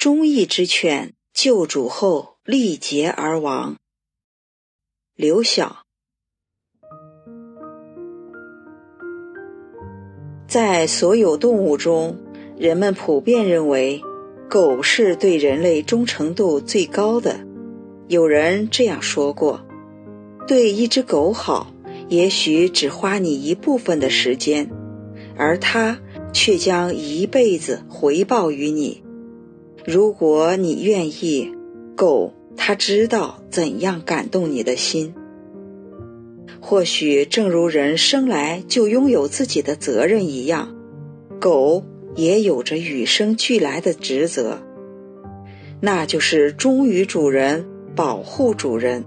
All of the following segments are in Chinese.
忠义之犬救主后力竭而亡。刘晓。在所有动物中，人们普遍认为，狗是对人类忠诚度最高的。有人这样说过：对一只狗好，也许只花你一部分的时间，而它却将一辈子回报于你。如果你愿意，狗它知道怎样感动你的心。或许正如人生来就拥有自己的责任一样，狗也有着与生俱来的职责，那就是忠于主人，保护主人。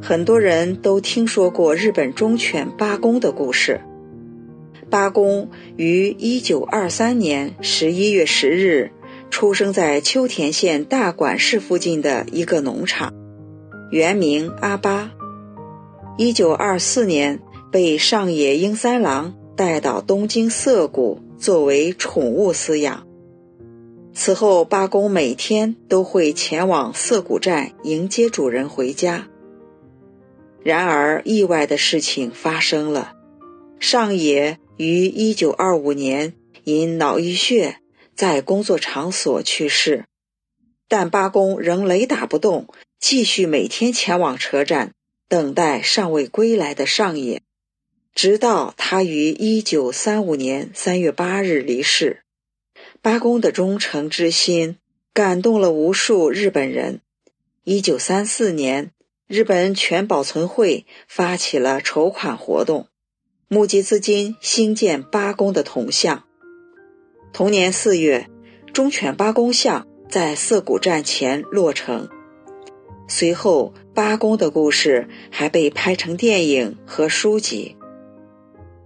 很多人都听说过日本忠犬八公的故事。八公于一九二三年十一月十日出生在秋田县大馆市附近的一个农场，原名阿巴。一九二四年，被上野英三郎带到东京涩谷作为宠物饲养。此后，八公每天都会前往涩谷站迎接主人回家。然而，意外的事情发生了：上野于一九二五年因脑溢血在工作场所去世，但八公仍雷打不动，继续每天前往车站。等待尚未归来的上野，直到他于一九三五年三月八日离世。八公的忠诚之心感动了无数日本人。一九三四年，日本全保存会发起了筹款活动，募集资金兴建八公的铜像。同年四月，忠犬八公像在涩谷站前落成。随后，八公的故事还被拍成电影和书籍，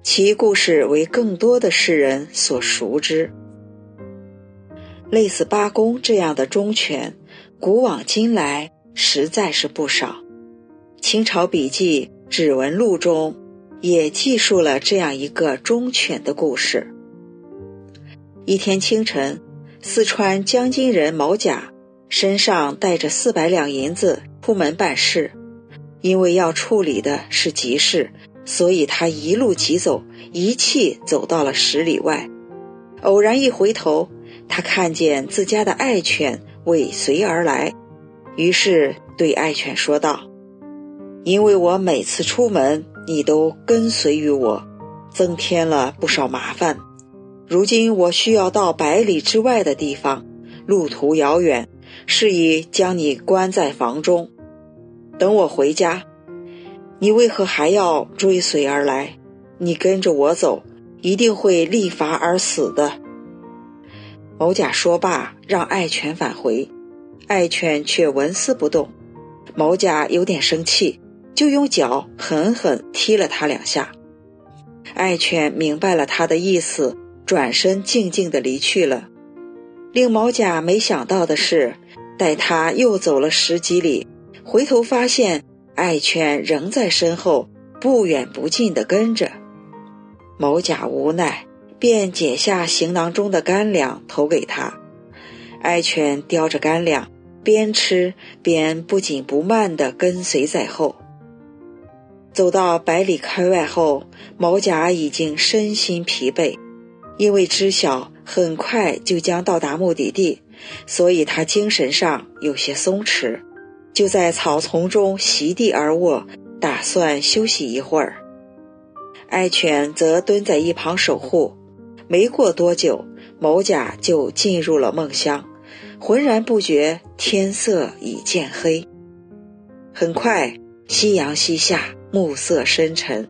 其故事为更多的世人所熟知。类似八公这样的忠犬，古往今来实在是不少。清朝笔记《指纹录》中也记述了这样一个忠犬的故事。一天清晨，四川江津人毛甲。身上带着四百两银子出门办事，因为要处理的是急事，所以他一路疾走，一气走到了十里外。偶然一回头，他看见自家的爱犬尾随而来，于是对爱犬说道：“因为我每次出门，你都跟随于我，增添了不少麻烦。如今我需要到百里之外的地方，路途遥远。”是以将你关在房中，等我回家。你为何还要追随而来？你跟着我走，一定会立罚而死的。某甲说罢，让爱犬返回，爱犬却纹丝不动。某甲有点生气，就用脚狠狠踢了他两下。爱犬明白了他的意思，转身静静地离去了。令毛甲没想到的是。待他又走了十几里，回头发现爱犬仍在身后，不远不近地跟着。毛甲无奈，便解下行囊中的干粮投给他。爱犬叼着干粮，边吃边不紧不慢地跟随在后。走到百里开外后，毛甲已经身心疲惫，因为知晓很快就将到达目的地。所以他精神上有些松弛，就在草丛中席地而卧，打算休息一会儿。爱犬则蹲在一旁守护。没过多久，某甲就进入了梦乡，浑然不觉天色已渐黑。很快，夕阳西下，暮色深沉，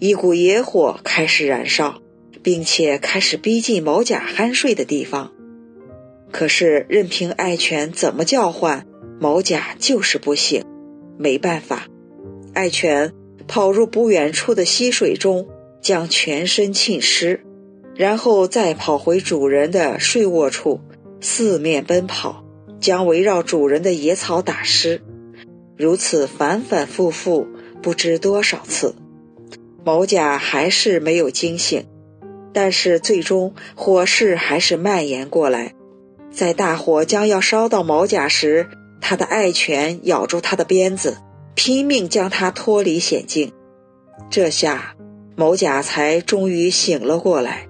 一股野火开始燃烧，并且开始逼近某甲酣睡的地方。可是，任凭爱犬怎么叫唤，毛甲就是不醒。没办法，爱犬跑入不远处的溪水中，将全身浸湿，然后再跑回主人的睡卧处，四面奔跑，将围绕主人的野草打湿。如此反反复复，不知多少次，毛甲还是没有惊醒。但是，最终火势还是蔓延过来。在大火将要烧到毛甲时，他的爱犬咬住他的鞭子，拼命将他脱离险境。这下，某甲才终于醒了过来。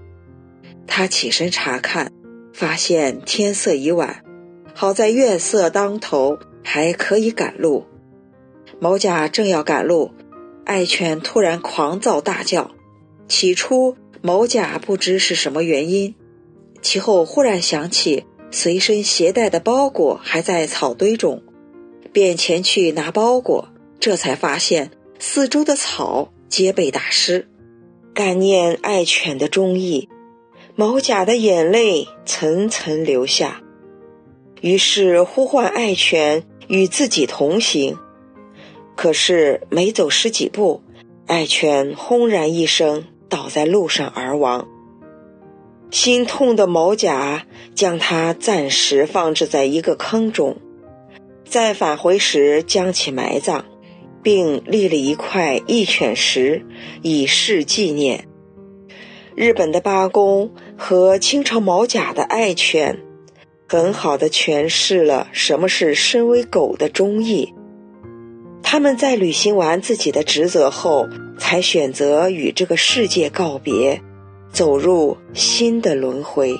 他起身查看，发现天色已晚，好在月色当头，还可以赶路。某甲正要赶路，爱犬突然狂躁大叫。起初，某甲不知是什么原因，其后忽然想起随身携带的包裹还在草堆中，便前去拿包裹，这才发现四周的草皆被打湿。感念爱犬的忠义，某甲的眼泪层层流下，于是呼唤爱犬与自己同行。可是没走十几步，爱犬轰然一声。倒在路上而亡。心痛的某甲将他暂时放置在一个坑中，在返回时将其埋葬，并立了一块义犬石以示纪念。日本的八公和清朝毛甲的爱犬，很好的诠释了什么是身为狗的忠义。他们在履行完自己的职责后。才选择与这个世界告别，走入新的轮回。